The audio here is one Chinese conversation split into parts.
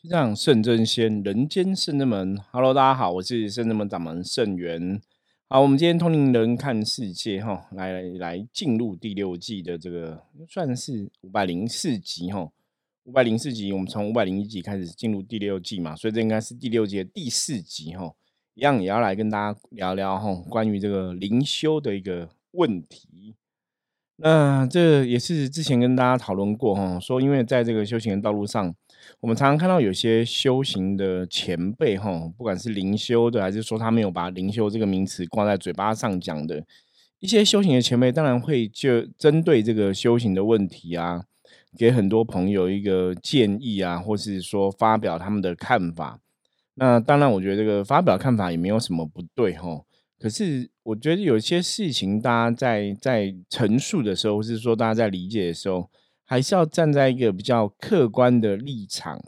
就这样，圣真仙，人间圣真门。Hello，大家好，我是圣真门掌门圣元。好，我们今天通灵人看世界，哈，来来进入第六季的这个算是五百零四集，哈，五百零四集，我们从五百零一集开始进入第六季嘛，所以这应该是第六季的第四集，哈，一样也要来跟大家聊聊，哈，关于这个灵修的一个问题。那这也是之前跟大家讨论过，哈，说因为在这个修行的道路上。我们常常看到有些修行的前辈，哈，不管是灵修的，还是说他没有把灵修这个名词挂在嘴巴上讲的，一些修行的前辈，当然会就针对这个修行的问题啊，给很多朋友一个建议啊，或是说发表他们的看法。那当然，我觉得这个发表看法也没有什么不对，哈。可是我觉得有些事情，大家在在陈述的时候，或是说大家在理解的时候。还是要站在一个比较客观的立场，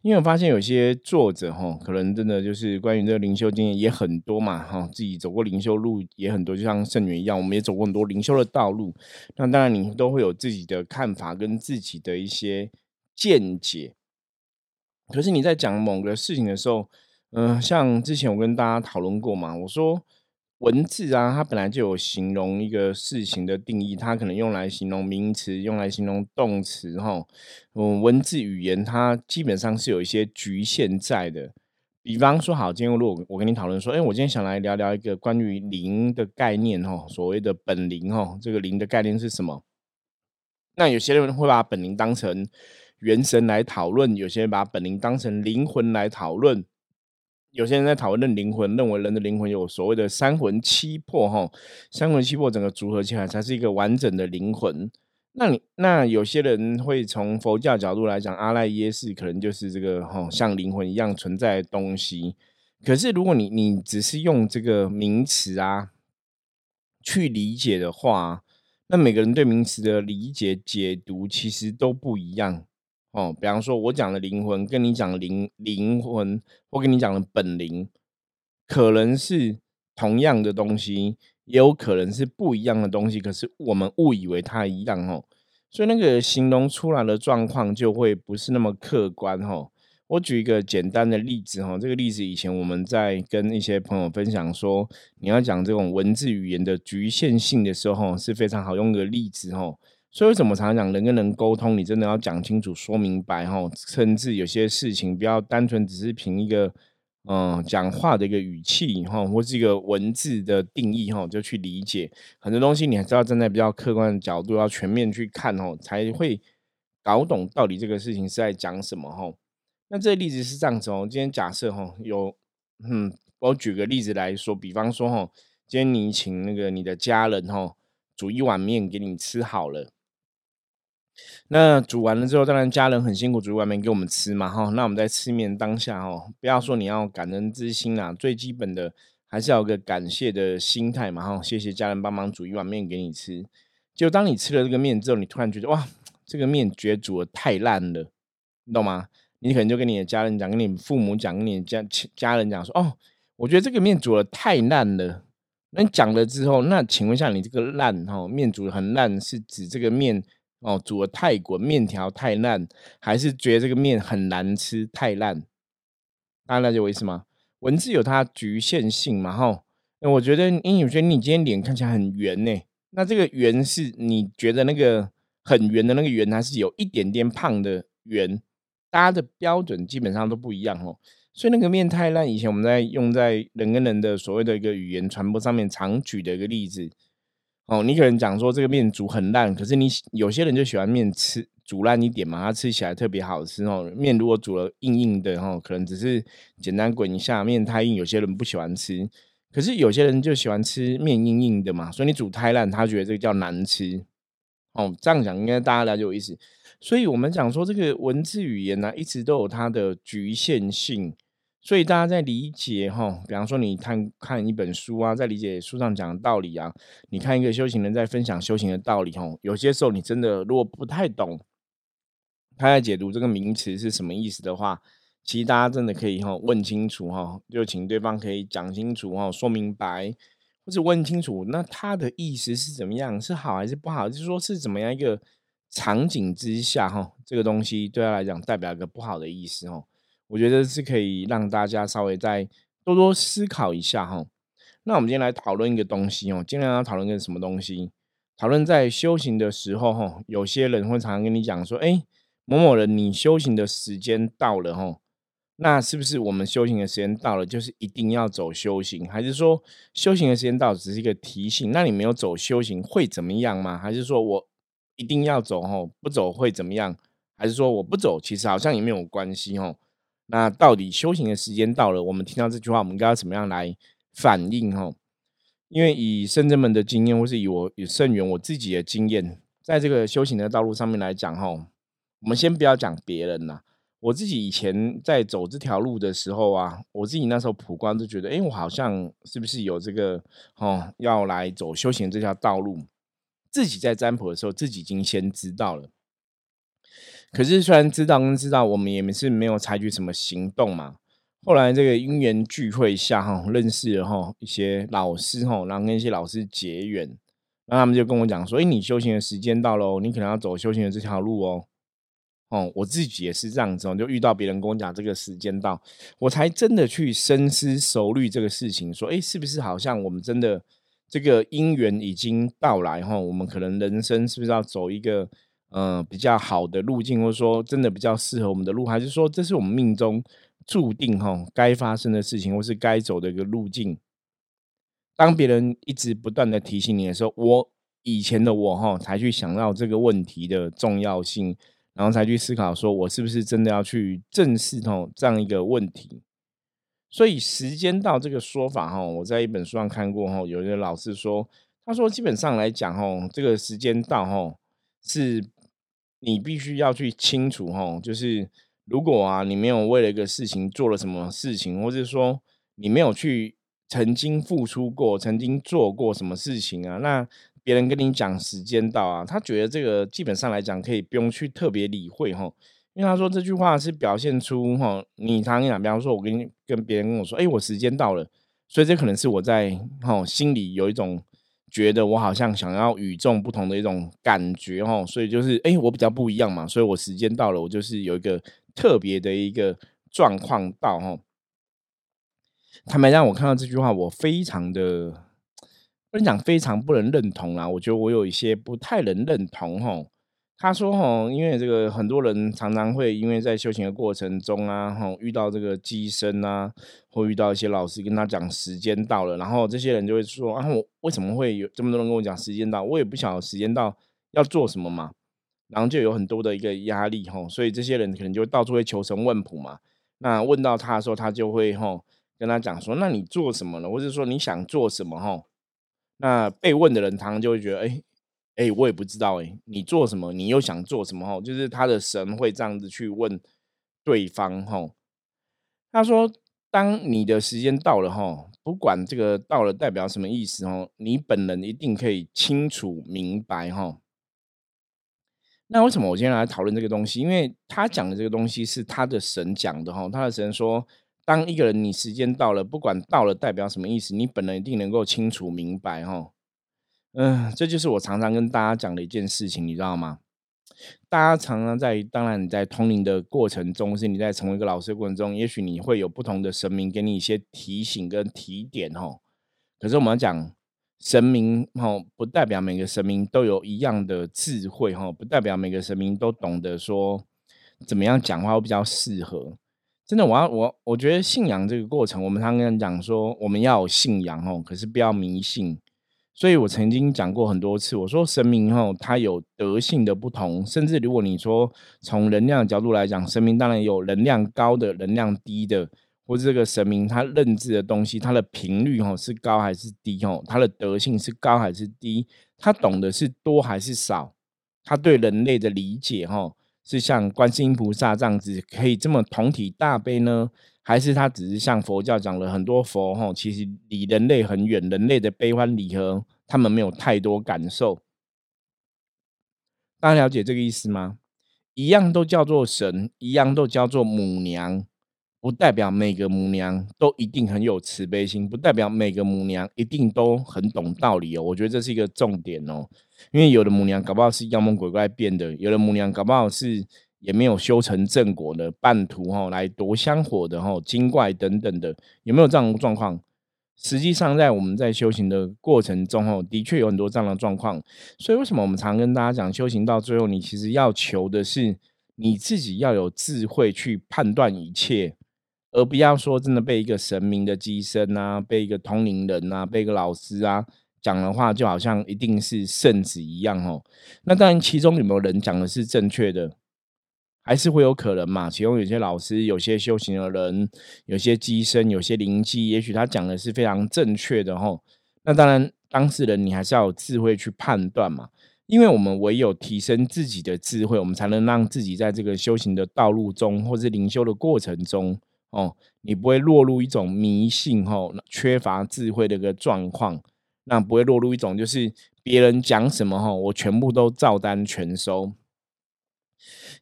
因为我发现有些作者哈，可能真的就是关于这个灵修经验也很多嘛哈，自己走过灵修路也很多，就像圣元一样，我们也走过很多灵修的道路。那当然，你都会有自己的看法跟自己的一些见解。可是你在讲某个事情的时候，嗯，像之前我跟大家讨论过嘛，我说。文字啊，它本来就有形容一个事情的定义，它可能用来形容名词，用来形容动词，哈。嗯，文字语言它基本上是有一些局限在的。比方说，好，今天如果我跟你讨论说，哎，我今天想来聊聊一个关于灵的概念，哈，所谓的本灵，哈，这个灵的概念是什么？那有些人会把本灵当成元神来讨论，有些人把本灵当成灵魂来讨论。有些人在讨论灵魂，认为人的灵魂有所谓的三魂七魄，哈，三魂七魄整个组合起来才是一个完整的灵魂。那你那有些人会从佛教角度来讲，阿赖耶识可能就是这个哈像灵魂一样存在的东西。可是如果你你只是用这个名词啊去理解的话，那每个人对名词的理解解读其实都不一样。哦，比方说，我讲的灵魂，跟你讲灵灵魂，或跟你讲的本灵，可能是同样的东西，也有可能是不一样的东西。可是我们误以为它一样，哦，所以那个形容出来的状况就会不是那么客观，哦。我举一个简单的例子，哈，这个例子以前我们在跟一些朋友分享说，你要讲这种文字语言的局限性的时候，是非常好用的例子，哈。所以为什么常常讲人跟人沟通，你真的要讲清楚、说明白哈，甚至有些事情不要单纯只是凭一个嗯讲话的一个语气哈，或是一个文字的定义哈，就去理解很多东西，你还是要站在比较客观的角度，要全面去看哦，才会搞懂到底这个事情是在讲什么哈。那这个例子是这样子哦，今天假设哈有嗯，我举个例子来说，比方说哈，今天你请那个你的家人哈煮一碗面给你吃好了。那煮完了之后，当然家人很辛苦，煮外面给我们吃嘛，哈。那我们在吃面当下，哦，不要说你要感恩之心啊，最基本的还是要有个感谢的心态嘛，哈。谢谢家人帮忙煮一碗面给你吃。就当你吃了这个面之后，你突然觉得哇，这个面觉得煮的太烂了，你懂吗？你可能就跟你的家人讲，跟你父母讲，跟你家家人讲说，哦，我觉得这个面煮的太烂了。那你讲了之后，那请问一下，你这个烂哈面煮的很烂，是指这个面？哦，煮的太滚，面条太烂，还是觉得这个面很难吃，太烂？大家了解我意思吗？文字有它局限性嘛，哈。我觉得，因为我觉得你今天脸看起来很圆呢，那这个圆是你觉得那个很圆的那个圆，还是有一点点胖的圆？大家的标准基本上都不一样哦。所以那个面太烂，以前我们在用在人跟人的所谓的一个语言传播上面常举的一个例子。哦，你可能讲说这个面煮很烂，可是你有些人就喜欢面吃煮烂一点嘛，它吃起来特别好吃哦。面如果煮了硬硬的哦，可能只是简单滚一下，面太硬，有些人不喜欢吃。可是有些人就喜欢吃面硬硬的嘛，所以你煮太烂，他觉得这个叫难吃。哦，这样讲应该大家了解我意思。所以我们讲说这个文字语言呢，一直都有它的局限性。所以大家在理解哈，比方说你看看一本书啊，在理解书上讲的道理啊，你看一个修行人在分享修行的道理哈，有些时候你真的如果不太懂他在解读这个名词是什么意思的话，其实大家真的可以哈问清楚哈，就请对方可以讲清楚哈，说明白，或者问清楚那他的意思是怎么样，是好还是不好，就是说是怎么样一个场景之下哈，这个东西对他来讲代表一个不好的意思哦。我觉得是可以让大家稍微再多多思考一下哈。那我们今天来讨论一个东西哦，今天要讨论个什么东西？讨论在修行的时候哈，有些人会常常跟你讲说，哎，某某人，你修行的时间到了哈。那是不是我们修行的时间到了，就是一定要走修行？还是说修行的时间到只是一个提醒？那你没有走修行会怎么样吗？还是说我一定要走吼，不走会怎么样？还是说我不走，其实好像也没有关系吼？那到底修行的时间到了，我们听到这句话，我们该要怎么样来反应吼？因为以圣人们的经验，或是以我以圣元我自己的经验，在这个修行的道路上面来讲吼，我们先不要讲别人呐。我自己以前在走这条路的时候啊，我自己那时候普光就觉得，哎，我好像是不是有这个哦，要来走修行这条道路？自己在占卜的时候，自己已经先知道了。可是虽然知道跟知道，我们也是没有采取什么行动嘛。后来这个因缘聚会下哈，认识了哈一些老师哈，然后跟一些老师结缘，那他们就跟我讲说，哎，你修行的时间到了，你可能要走修行的这条路哦。哦，我自己也是这样子，就遇到别人跟我讲这个时间到，我才真的去深思熟虑这个事情，说，哎，是不是好像我们真的这个因缘已经到来哈？我们可能人生是不是要走一个呃比较好的路径，或者说真的比较适合我们的路，还是说这是我们命中注定哈该发生的事情，或是该走的一个路径？当别人一直不断的提醒你的时候，我以前的我哈才去想到这个问题的重要性。然后才去思考，说我是不是真的要去正视哦这样一个问题？所以时间到这个说法哈，我在一本书上看过哈，有一个老师说，他说基本上来讲哈，这个时间到哈，是你必须要去清楚哈，就是如果啊你没有为了一个事情做了什么事情，或者说你没有去曾经付出过、曾经做过什么事情啊，那。别人跟你讲时间到啊，他觉得这个基本上来讲可以不用去特别理会哈，因为他说这句话是表现出哈，你常讲，比方说我跟你跟别人跟我说，哎，我时间到了，所以这可能是我在哈心里有一种觉得我好像想要与众不同的一种感觉哈，所以就是哎，我比较不一样嘛，所以我时间到了，我就是有一个特别的一个状况到哈。坦白让我看到这句话，我非常的。跟你讲，非常不能认同啦。我觉得我有一些不太能认同吼。他说吼，因为这个很多人常常会因为在修行的过程中啊，吼遇到这个机身啊，或遇到一些老师跟他讲时间到了，然后这些人就会说啊，我为什么会有这么多人跟我讲时间到？我也不晓得时间到要做什么嘛。然后就有很多的一个压力吼，所以这些人可能就到处会求神问卜嘛。那问到他的时候，他就会吼跟他讲说，那你做什么呢？或者说你想做什么吼？那被问的人，常常就会觉得，哎，哎，我也不知道，哎，你做什么？你又想做什么？吼，就是他的神会这样子去问对方，吼。他说，当你的时间到了，吼，不管这个到了代表什么意思，吼，你本人一定可以清楚明白，吼。那为什么我今天来讨论这个东西？因为他讲的这个东西是他的神讲的，吼，他的神说。当一个人你时间到了，不管到了代表什么意思，你本人一定能够清楚明白哈。嗯，这就是我常常跟大家讲的一件事情，你知道吗？大家常常在，当然你在通灵的过程中，是你在成为一个老师的过程中，也许你会有不同的神明给你一些提醒跟提点哦。可是我们讲神明哈，不代表每个神明都有一样的智慧哈，不代表每个神明都懂得说怎么样讲话会比较适合。真的，我要我我觉得信仰这个过程，我们常常讲说，我们要有信仰哦，可是不要迷信。所以我曾经讲过很多次，我说神明哦，它有德性的不同，甚至如果你说从能量角度来讲，神明当然有能量高的、能量低的，或者这个神明他认知的东西，它的频率哦是高还是低哦，它的德性是高还是低，他懂得是多还是少，他对人类的理解哈。是像观世音菩萨这样子可以这么同体大悲呢，还是他只是像佛教讲了很多佛吼，其实离人类很远，人类的悲欢离合他们没有太多感受。大家了解这个意思吗？一样都叫做神，一样都叫做母娘，不代表每个母娘都一定很有慈悲心，不代表每个母娘一定都很懂道理哦。我觉得这是一个重点哦，因为有的母娘搞不好是妖魔鬼怪变的，有的母娘搞不好是也没有修成正果的半途哈，来夺香火的哈，精怪等等的，有没有这样的状况？实际上，在我们在修行的过程中哦，的确有很多这样的状况。所以，为什么我们常跟大家讲，修行到最后，你其实要求的是你自己要有智慧去判断一切。而不要说真的被一个神明的机身啊，被一个通灵人啊，被一个老师啊讲的话，就好像一定是圣旨一样哦。那当然，其中有没有人讲的是正确的，还是会有可能嘛？其中有些老师、有些修行的人、有些机身、有些灵机，也许他讲的是非常正确的吼。那当然，当事人你还是要有智慧去判断嘛。因为我们唯有提升自己的智慧，我们才能让自己在这个修行的道路中，或是灵修的过程中。哦，你不会落入一种迷信吼，缺乏智慧的一个状况，那不会落入一种就是别人讲什么吼，我全部都照单全收。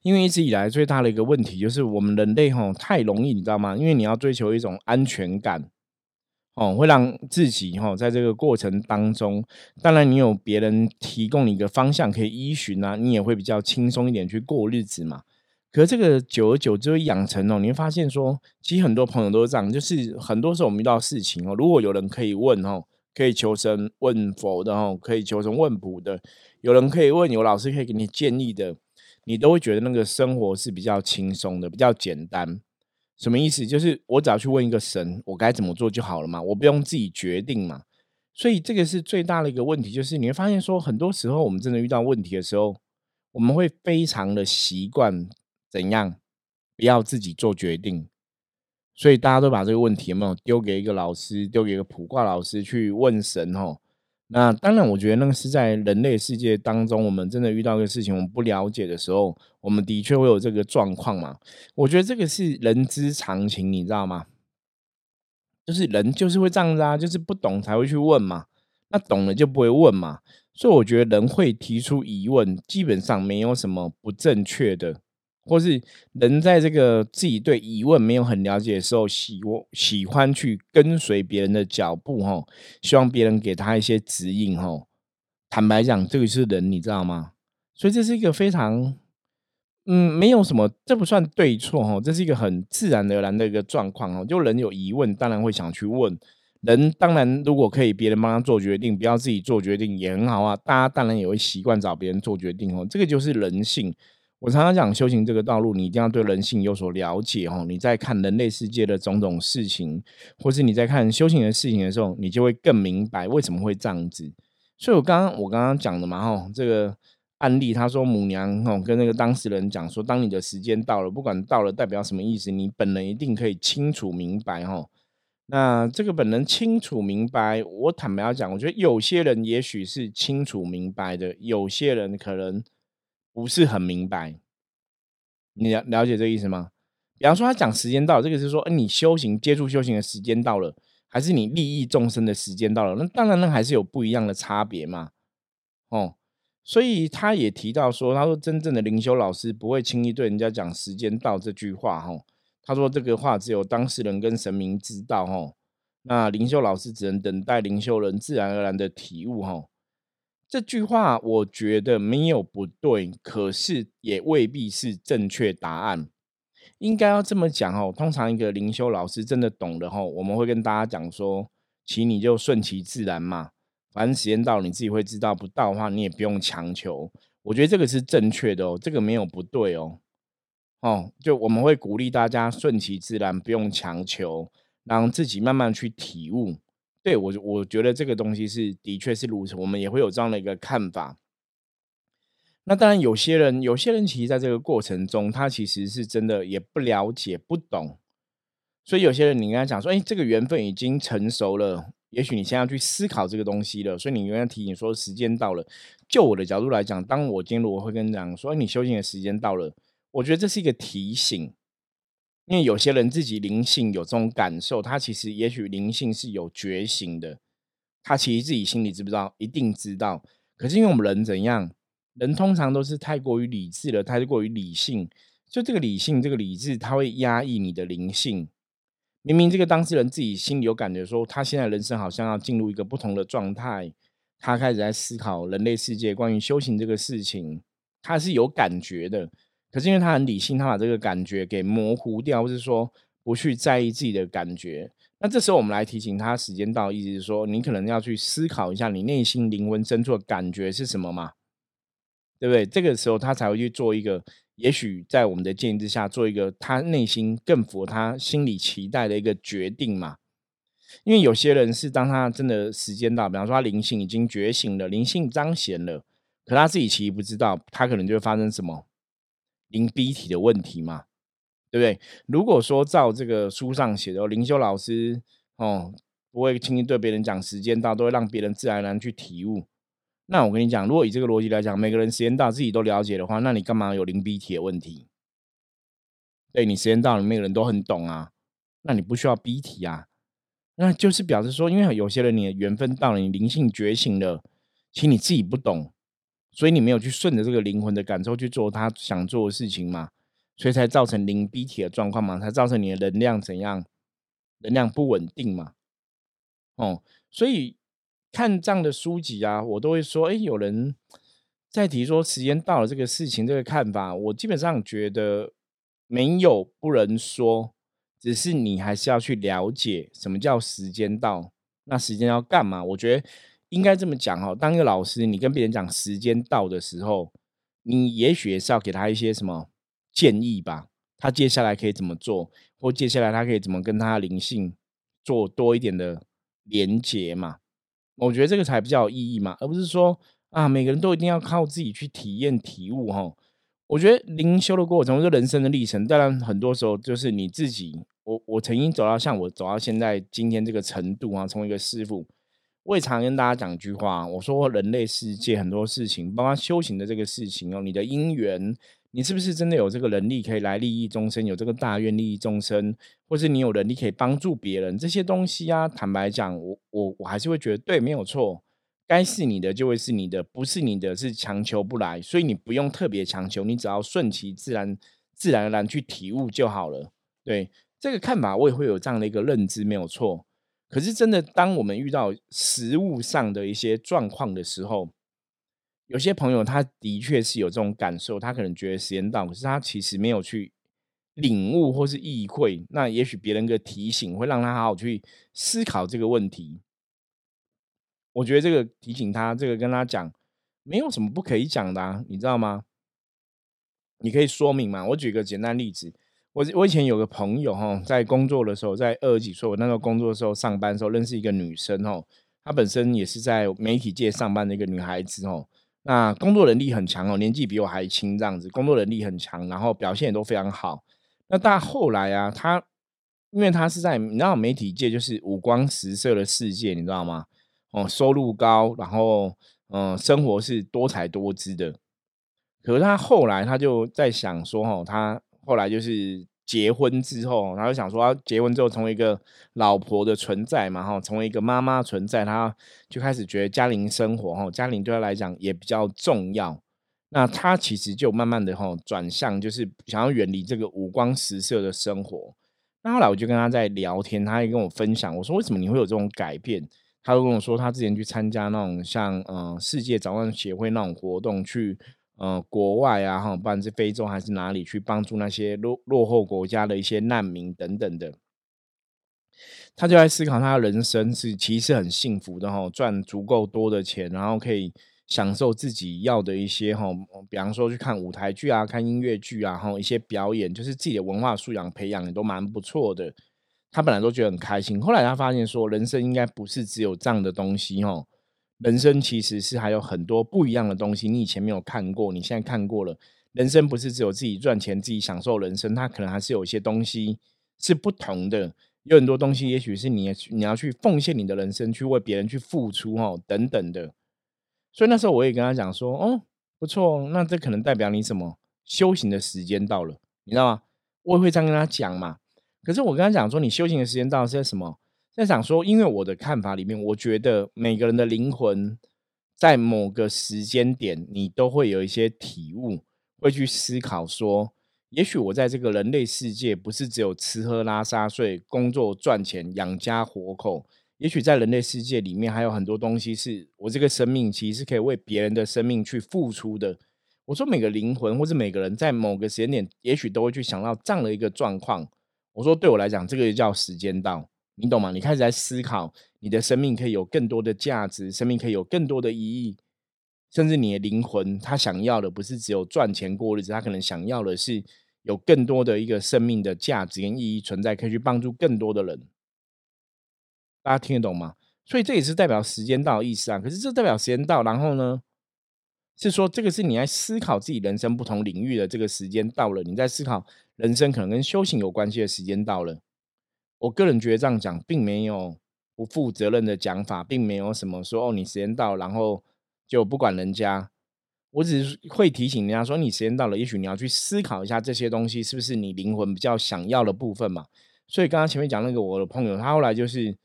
因为一直以来最大的一个问题就是我们人类吼太容易，你知道吗？因为你要追求一种安全感，哦，会让自己吼在这个过程当中，当然你有别人提供你一个方向可以依循啊，你也会比较轻松一点去过日子嘛。可是这个久而久之会养成哦，你会发现说，其实很多朋友都是这样，就是很多时候我们遇到事情哦，如果有人可以问哦，可以求神问佛的哦，可以求神问卜的，有人可以问，有老师可以给你建议的，你都会觉得那个生活是比较轻松的，比较简单。什么意思？就是我只要去问一个神，我该怎么做就好了嘛，我不用自己决定嘛。所以这个是最大的一个问题，就是你会发现说，很多时候我们真的遇到问题的时候，我们会非常的习惯。怎样不要自己做决定？所以大家都把这个问题有没有丢给一个老师，丢给一个卜卦老师去问神哦？那当然，我觉得那个是在人类世界当中，我们真的遇到一个事情，我们不了解的时候，我们的确会有这个状况嘛。我觉得这个是人之常情，你知道吗？就是人就是会这样子啊，就是不懂才会去问嘛，那懂了就不会问嘛。所以我觉得人会提出疑问，基本上没有什么不正确的。或是人在这个自己对疑问没有很了解的时候，喜我喜欢去跟随别人的脚步，哈，希望别人给他一些指引，哈。坦白讲，这个是人，你知道吗？所以这是一个非常，嗯，没有什么，这不算对错，哈，这是一个很自然而然的一个状况，哦。就人有疑问，当然会想去问。人当然如果可以别人帮他做决定，不要自己做决定也很好啊。大家当然也会习惯找别人做决定，哦，这个就是人性。我常常讲，修行这个道路，你一定要对人性有所了解哦。你在看人类世界的种种事情，或是你在看修行的事情的时候，你就会更明白为什么会这样子。所以我刚刚我刚刚讲的嘛，哈，这个案例，他说母娘哦跟那个当事人讲说，当你的时间到了，不管到了代表什么意思，你本人一定可以清楚明白哈。那这个本人清楚明白，我坦白要讲，我觉得有些人也许是清楚明白的，有些人可能。不是很明白，你了了解这个意思吗？比方说，他讲时间到，这个是说，哎，你修行接触修行的时间到了，还是你利益众生的时间到了？那当然，那还是有不一样的差别嘛。哦，所以他也提到说，他说真正的灵修老师不会轻易对人家讲时间到这句话。哈，他说这个话只有当事人跟神明知道。哈，那灵修老师只能等待灵修人自然而然的体悟。哈。这句话我觉得没有不对，可是也未必是正确答案。应该要这么讲哦。通常一个灵修老师真的懂的吼，我们会跟大家讲说，其你就顺其自然嘛，反正时间到你自己会知道，不到的话你也不用强求。我觉得这个是正确的哦，这个没有不对哦。哦，就我们会鼓励大家顺其自然，不用强求，让自己慢慢去体悟。对我，我觉得这个东西是的确是如此，我们也会有这样的一个看法。那当然，有些人，有些人其实在这个过程中，他其实是真的也不了解、不懂。所以有些人，你跟他讲说：“哎，这个缘分已经成熟了，也许你现在要去思考这个东西了。”所以你跟他提醒说：“时间到了。”就我的角度来讲，当我今天如果会跟你讲说：“你修行的时间到了。”我觉得这是一个提醒。因为有些人自己灵性有这种感受，他其实也许灵性是有觉醒的，他其实自己心里知不知道？一定知道。可是因为我们人怎样，人通常都是太过于理智了，太过于理性，就这个理性、这个理智，它会压抑你的灵性。明明这个当事人自己心里有感觉，说他现在人生好像要进入一个不同的状态，他开始在思考人类世界关于修行这个事情，他是有感觉的。可是因为他很理性，他把这个感觉给模糊掉，或是说不去在意自己的感觉。那这时候我们来提醒他，时间到，意思是说，你可能要去思考一下，你内心灵魂深处的感觉是什么嘛？对不对？这个时候他才会去做一个，也许在我们的建议之下，做一个他内心更符合他心理期待的一个决定嘛。因为有些人是当他真的时间到，比方说他灵性已经觉醒了，灵性彰显了，可他自己其实不知道，他可能就会发生什么零 B 体的问题嘛。对不对？如果说照这个书上写的，灵修老师哦，不会轻易对别人讲时间到，都会让别人自然而然去体悟。那我跟你讲，如果以这个逻辑来讲，每个人时间到自己都了解的话，那你干嘛有零 B 体的问题？对你时间到了，每个人都很懂啊，那你不需要逼体啊。那就是表示说，因为有些人你的缘分到了，你灵性觉醒了，其实你自己不懂，所以你没有去顺着这个灵魂的感受去做他想做的事情嘛。所以才造成零逼体的状况嘛，才造成你的能量怎样，能量不稳定嘛。哦，所以看这样的书籍啊，我都会说，哎，有人在提说时间到了这个事情，这个看法，我基本上觉得没有不能说，只是你还是要去了解什么叫时间到，那时间要干嘛？我觉得应该这么讲哦，当一个老师，你跟别人讲时间到的时候，你也许也是要给他一些什么。建议吧，他接下来可以怎么做，或接下来他可以怎么跟他灵性做多一点的连接嘛？我觉得这个才比较有意义嘛，而不是说啊，每个人都一定要靠自己去体验体悟哈。我觉得灵修的过程是人生的历程，当然很多时候就是你自己。我我曾经走到像我走到现在今天这个程度啊，成为一个师傅，我也常跟大家讲一句话，我说人类世界很多事情，包括修行的这个事情哦，你的因缘。你是不是真的有这个能力可以来利益众生？有这个大愿利益众生，或是你有能力可以帮助别人？这些东西啊，坦白讲，我我我还是会觉得对，没有错。该是你的就会是你的，不是你的是强求不来，所以你不用特别强求，你只要顺其自然，自然而然去体悟就好了。对这个看法，我也会有这样的一个认知，没有错。可是真的，当我们遇到实物上的一些状况的时候，有些朋友他的确是有这种感受，他可能觉得时间到，可是他其实没有去领悟或是意会。那也许别人的提醒会让他好好去思考这个问题。我觉得这个提醒他，这个跟他讲，没有什么不可以讲的，你知道吗？你可以说明嘛。我举个简单例子，我我以前有个朋友哈，在工作的时候，在二十几岁，我那时候工作的时候上班的时候认识一个女生哦，她本身也是在媒体界上班的一个女孩子哦。那工作能力很强哦，年纪比我还轻，这样子工作能力很强，然后表现也都非常好。那但后来啊，她因为她是在你知道媒体界就是五光十色的世界，你知道吗？哦，收入高，然后嗯，生活是多彩多姿的。可是她后来她就在想说，哦，她后来就是。结婚之后，他就想说，结婚之后成为一个老婆的存在嘛，哈，成为一个妈妈存在，他就开始觉得家庭生活，哈，家庭对他来讲也比较重要。那他其实就慢慢的，哈，转向就是想要远离这个五光十色的生活。那后来我就跟他在聊天，他也跟我分享，我说为什么你会有这种改变？他就跟我说，他之前去参加那种像嗯世界早上协会那种活动去。呃，国外啊，哈，不管是非洲还是哪里，去帮助那些落落后国家的一些难民等等的，他就在思考，他的人生是其实很幸福的哈，赚足够多的钱，然后可以享受自己要的一些哈，比方说去看舞台剧啊，看音乐剧啊，哈，一些表演，就是自己的文化素养培养也都蛮不错的。他本来都觉得很开心，后来他发现说，人生应该不是只有这样的东西哈。人生其实是还有很多不一样的东西，你以前没有看过，你现在看过了。人生不是只有自己赚钱、自己享受人生，它可能还是有一些东西是不同的。有很多东西，也许是你你要去奉献你的人生，去为别人去付出哦，等等的。所以那时候我也跟他讲说：“哦，不错，那这可能代表你什么修行的时间到了，你知道吗？”我也会这样跟他讲嘛。可是我跟他讲说：“你修行的时间到了是在什么？”在想说，因为我的看法里面，我觉得每个人的灵魂在某个时间点，你都会有一些体悟，会去思考说，也许我在这个人类世界，不是只有吃喝拉撒睡、工作赚钱养家活口。也许在人类世界里面，还有很多东西是我这个生命其实是可以为别人的生命去付出的。我说每个灵魂或者每个人在某个时间点，也许都会去想到这样的一个状况。我说对我来讲，这个也叫时间到，你懂吗？你开始在思考，你的生命可以有更多的价值，生命可以有更多的意义，甚至你的灵魂他想要的不是只有赚钱过日子，他可能想要的是有更多的一个生命的价值跟意义存在，可以去帮助更多的人。大家听得懂吗？所以这也是代表时间到的意思啊。可是这代表时间到，然后呢，是说这个是你在思考自己人生不同领域的这个时间到了，你在思考人生可能跟修行有关系的时间到了。我个人觉得这样讲并没有不负责任的讲法，并没有什么说哦，你时间到，然后就不管人家。我只是会提醒人家说，你时间到了，也许你要去思考一下这些东西是不是你灵魂比较想要的部分嘛。所以刚刚前面讲那个我的朋友，他后来就是。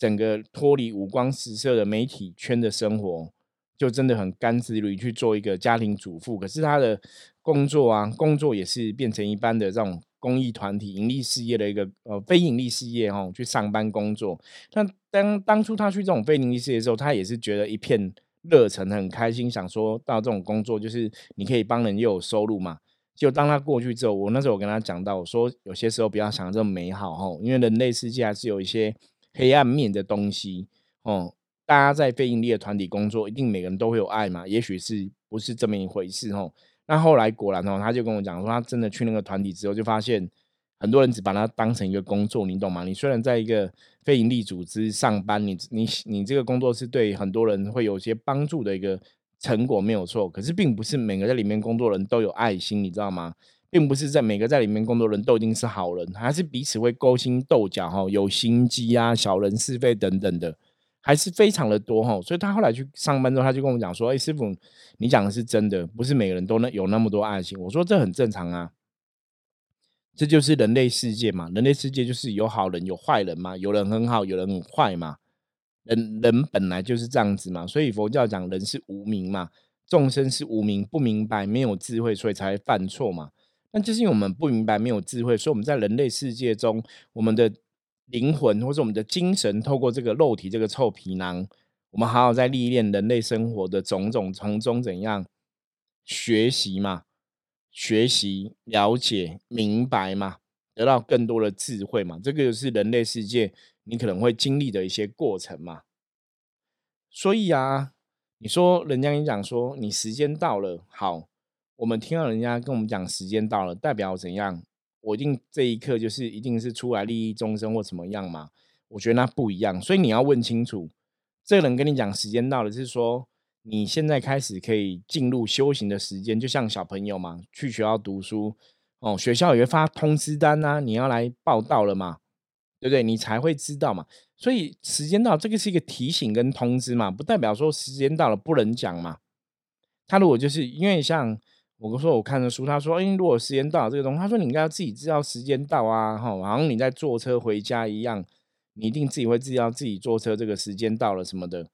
整个脱离五光十色的媒体圈的生活，就真的很甘之于去做一个家庭主妇。可是他的工作啊，工作也是变成一般的这种公益团体、盈利事业的一个呃非盈利事业哦，去上班工作。但当当初他去这种非盈利事业的时候，他也是觉得一片热忱，很开心，想说到这种工作就是你可以帮人又有收入嘛。就当他过去之后，我那时候我跟他讲到，我说有些时候不要想这么美好哈，因为人类世界还是有一些。黑暗面的东西哦，大家在非盈利的团体工作，一定每个人都会有爱嘛？也许是不是这么一回事哦？那后来果然哦，他就跟我讲说，他真的去那个团体之后，就发现很多人只把它当成一个工作，你懂吗？你虽然在一个非营利组织上班，你你你这个工作是对很多人会有些帮助的一个成果，没有错。可是并不是每个在里面工作人都有爱心，你知道吗？并不是在每个在里面工作人都一定是好人，还是彼此会勾心斗角哈，有心机啊、小人是非等等的，还是非常的多哈。所以他后来去上班之后，他就跟我讲说：“哎，师傅，你讲的是真的，不是每个人都能有那么多爱心。”我说：“这很正常啊，这就是人类世界嘛。人类世界就是有好人有坏人嘛，有人很好，有人很坏嘛。人人本来就是这样子嘛。所以佛教讲人是无名嘛，众生是无名，不明白，没有智慧，所以才会犯错嘛。”那就是因为我们不明白、没有智慧，所以我们在人类世界中，我们的灵魂或是我们的精神，透过这个肉体这个臭皮囊，我们好好在历练人类生活的种种，从中怎样学习嘛？学习、了解、明白嘛？得到更多的智慧嘛？这个是人类世界你可能会经历的一些过程嘛？所以啊，你说人家跟你讲说，你时间到了，好。我们听到人家跟我们讲时间到了，代表怎样？我一定这一刻就是一定是出来利益众生或怎么样嘛？我觉得那不一样，所以你要问清楚，这个人跟你讲时间到了，是说你现在开始可以进入修行的时间，就像小朋友嘛，去学校读书哦，学校也会发通知单啊，你要来报道了嘛，对不对？你才会知道嘛。所以时间到，这个是一个提醒跟通知嘛，不代表说时间到了不能讲嘛。他如果就是因为像。我说我看的书，他说：“哎，如果时间到这个东西，他说你应该要自己知道时间到啊，哈，好像你在坐车回家一样，你一定自己会知道自己坐车这个时间到了什么的。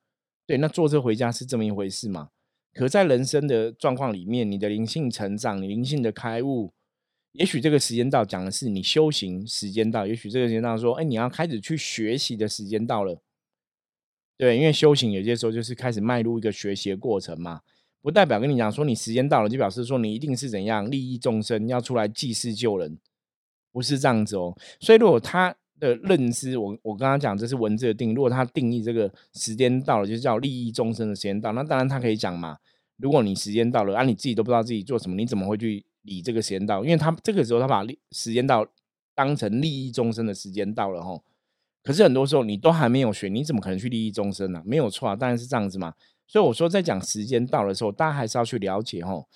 对，那坐车回家是这么一回事嘛？可在人生的状况里面，你的灵性成长，你灵性的开悟，也许这个时间到讲的是你修行时间到，也许这个时间到说，哎，你要开始去学习的时间到了。对，因为修行有些时候就是开始迈入一个学习的过程嘛。”不代表跟你讲说你时间到了就表示说你一定是怎样利益众生要出来济世救人，不是这样子哦。所以如果他的认知，我我刚刚讲这是文字的定义，如果他定义这个时间到了就叫利益众生的时间到，那当然他可以讲嘛。如果你时间到了，啊你自己都不知道自己做什么，你怎么会去理这个时间到？因为他这个时候他把时间到当成利益众生的时间到了吼。可是很多时候你都还没有学，你怎么可能去利益众生呢？没有错啊，当然是这样子嘛。所以我说，在讲时间到的时候，大家还是要去了解哦。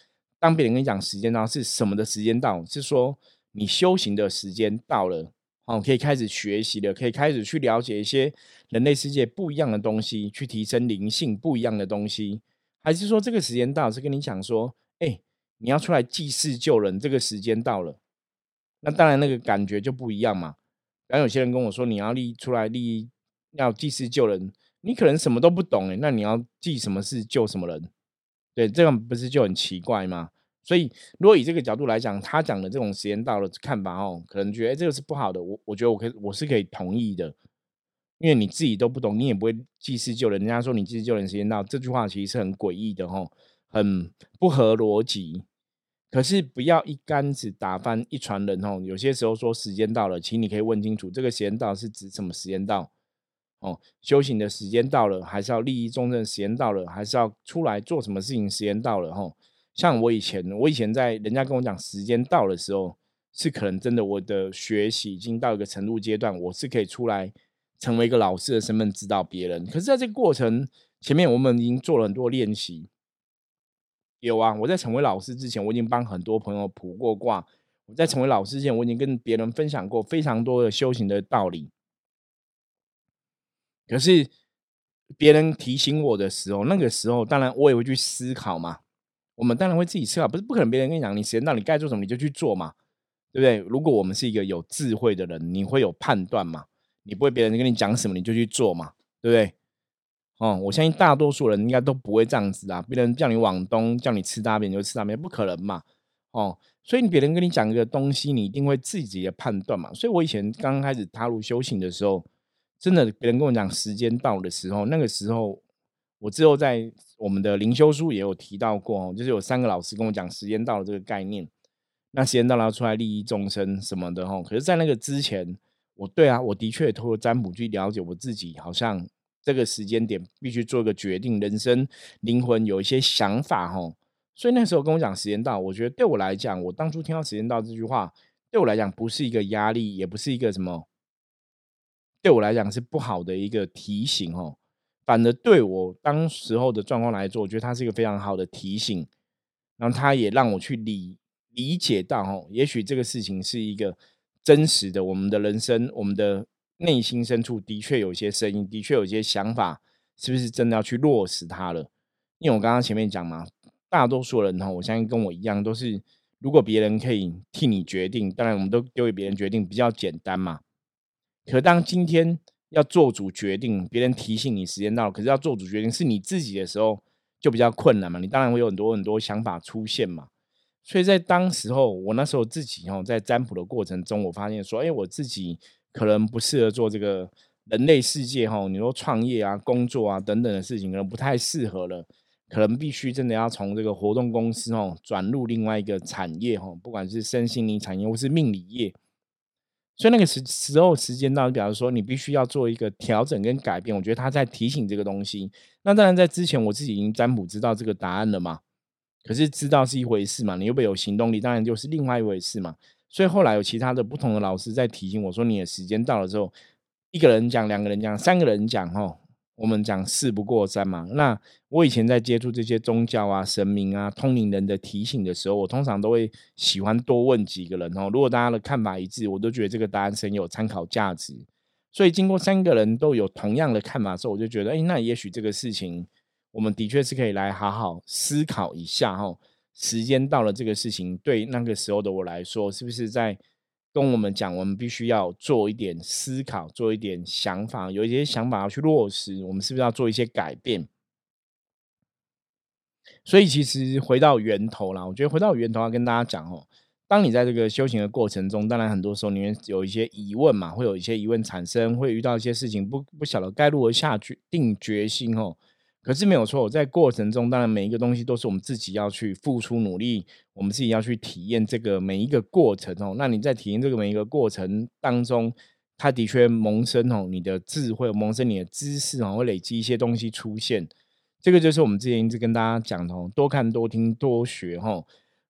当别人跟你讲时间到是什么的时间到，是说你修行的时间到了，哦，可以开始学习了，可以开始去了解一些人类世界不一样的东西，去提升灵性不一样的东西，还是说这个时间到是跟你讲说，哎，你要出来济世救人，这个时间到了，那当然那个感觉就不一样嘛。然后有些人跟我说，你要立出来立要济世救人。你可能什么都不懂哎，那你要记什么事救什么人？对，这样不是就很奇怪吗？所以，如果以这个角度来讲，他讲的这种时间到了看法哦，可能觉得这个是不好的。我我觉得我可以我是可以同意的，因为你自己都不懂，你也不会济世救人。人家说你济世救人时间到，这句话其实是很诡异的哦，很不合逻辑。可是不要一竿子打翻一船人哦。有些时候说时间到了，请你可以问清楚，这个时间到是指什么时间到？哦，修行的时间到了，还是要利益众生？时间到了，还是要出来做什么事情？时间到了，吼。像我以前，我以前在人家跟我讲时间到的时候，是可能真的我的学习已经到一个程度阶段，我是可以出来成为一个老师的身份，指导别人。可是在这个过程前面，我们已经做了很多练习。有啊，我在成为老师之前，我已经帮很多朋友卜过卦。我在成为老师之前，我已经跟别人分享过非常多的修行的道理。可是别人提醒我的时候，那个时候当然我也会去思考嘛。我们当然会自己思考，不是不可能别人跟你讲，你时间到你该做什么你就去做嘛，对不对？如果我们是一个有智慧的人，你会有判断嘛？你不会别人跟你讲什么你就去做嘛，对不对？哦，我相信大多数人应该都不会这样子啊。别人叫你往东，叫你吃大便你就吃大便，不可能嘛。哦，所以你别人跟你讲一个东西，你一定会自己的判断嘛。所以我以前刚开始踏入修行的时候，真的别人跟我讲时间到的时候，那个时候。我之后在我们的灵修书也有提到过，就是有三个老师跟我讲时间到了这个概念，那时间到了要出来利益众生什么的哈。可是，在那个之前，我对啊，我的确透过占卜去了解我自己，好像这个时间点必须做一个决定，人生灵魂有一些想法哈。所以那时候跟我讲时间到，我觉得对我来讲，我当初听到时间到这句话，对我来讲不是一个压力，也不是一个什么，对我来讲是不好的一个提醒哦。反而对我当时候的状况来做，我觉得它是一个非常好的提醒，然后它也让我去理理解到，哦，也许这个事情是一个真实的，我们的人生，我们的内心深处的确有一些声音，的确有一些想法，是不是真的要去落实它了？因为我刚刚前面讲嘛，大多数人哈，我相信跟我一样，都是如果别人可以替你决定，当然我们都丢给别人决定比较简单嘛。可当今天。要做主决定，别人提醒你时间到了，可是要做主决定是你自己的时候，就比较困难嘛。你当然会有很多很多想法出现嘛。所以在当时候，我那时候自己哦，在占卜的过程中，我发现说，哎，我自己可能不适合做这个人类世界哈。你说创业啊、工作啊等等的事情，可能不太适合了，可能必须真的要从这个活动公司哦转入另外一个产业哈，不管是身心灵产业或是命理业。所以那个时时候时间到，你表示说你必须要做一个调整跟改变，我觉得他在提醒这个东西。那当然在之前我自己已经占卜知道这个答案了嘛，可是知道是一回事嘛，你又没有行动力，当然就是另外一回事嘛。所以后来有其他的不同的老师在提醒我说，你的时间到了之后，一个人讲，两个人讲，三个人讲，吼。我们讲事不过三嘛。那我以前在接触这些宗教啊、神明啊、通灵人的提醒的时候，我通常都会喜欢多问几个人哦。如果大家的看法一致，我都觉得这个答案很有参考价值。所以经过三个人都有同样的看法之后，我就觉得，哎，那也许这个事情，我们的确是可以来好好思考一下哦。时间到了，这个事情对那个时候的我来说，是不是在？跟我们讲，我们必须要做一点思考，做一点想法，有一些想法要去落实。我们是不是要做一些改变？所以，其实回到源头啦，我觉得回到源头要跟大家讲哦，当你在这个修行的过程中，当然很多时候你会有一些疑问嘛，会有一些疑问产生，会遇到一些事情，不不晓得该如何下决定决心哦。可是没有错，在过程中，当然每一个东西都是我们自己要去付出努力，我们自己要去体验这个每一个过程哦。那你在体验这个每一个过程当中，它的确萌生哦，你的智慧，萌生你的知识哦，会累积一些东西出现。这个就是我们之前一直跟大家讲的哦，多看、多听、多学哈。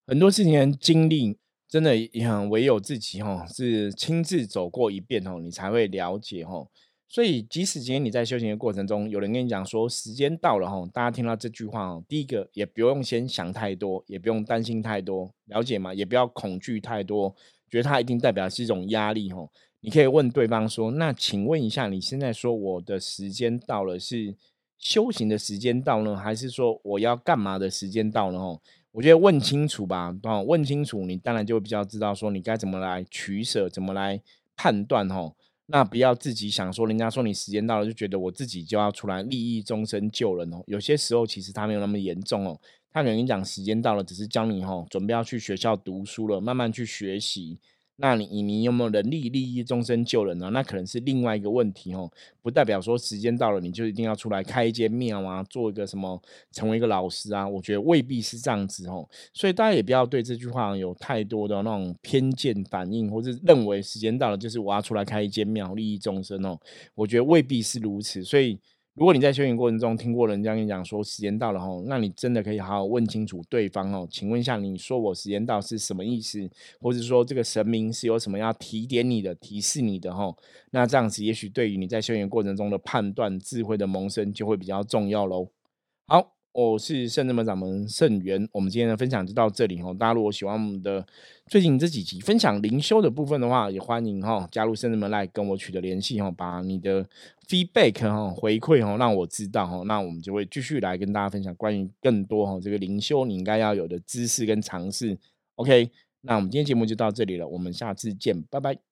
很多事情经历，真的也很唯有自己哈，是亲自走过一遍哦，你才会了解哦。所以，即使今天你在修行的过程中，有人跟你讲说时间到了哈，大家听到这句话哦，第一个也不用先想太多，也不用担心太多，了解吗？也不要恐惧太多，觉得它一定代表是一种压力哈。你可以问对方说：“那请问一下，你现在说我的时间到了，是修行的时间到呢，还是说我要干嘛的时间到了？吼，我觉得问清楚吧，哦，问清楚，你当然就会比较知道说你该怎么来取舍，怎么来判断哈。那不要自己想说，人家说你时间到了，就觉得我自己就要出来利益终身救人哦。有些时候其实他没有那么严重哦，他可能讲时间到了，只是教你哈，准备要去学校读书了，慢慢去学习。那你你有没有能力利益终身救人呢？那可能是另外一个问题哦，不代表说时间到了你就一定要出来开一间庙啊，做一个什么成为一个老师啊？我觉得未必是这样子哦，所以大家也不要对这句话有太多的那种偏见反应，或者认为时间到了就是我要出来开一间庙利益众生哦。我觉得未必是如此，所以。如果你在修行过程中听过人家跟你讲说时间到了吼，那你真的可以好好问清楚对方哦。请问一下，你说我时间到是什么意思？或者说这个神明是有什么要提点你的、提示你的吼？那这样子也许对于你在修行过程中的判断、智慧的萌生就会比较重要喽。好。我是圣人门掌门圣元，我们今天的分享就到这里哦。大家如果喜欢我们的最近这几集分享灵修的部分的话，也欢迎哈加入圣人门来跟我取得联系哈，把你的 feedback 哈回馈哈让我知道哈，那我们就会继续来跟大家分享关于更多哈这个灵修你应该要有的知识跟尝试。OK，那我们今天节目就到这里了，我们下次见，拜拜。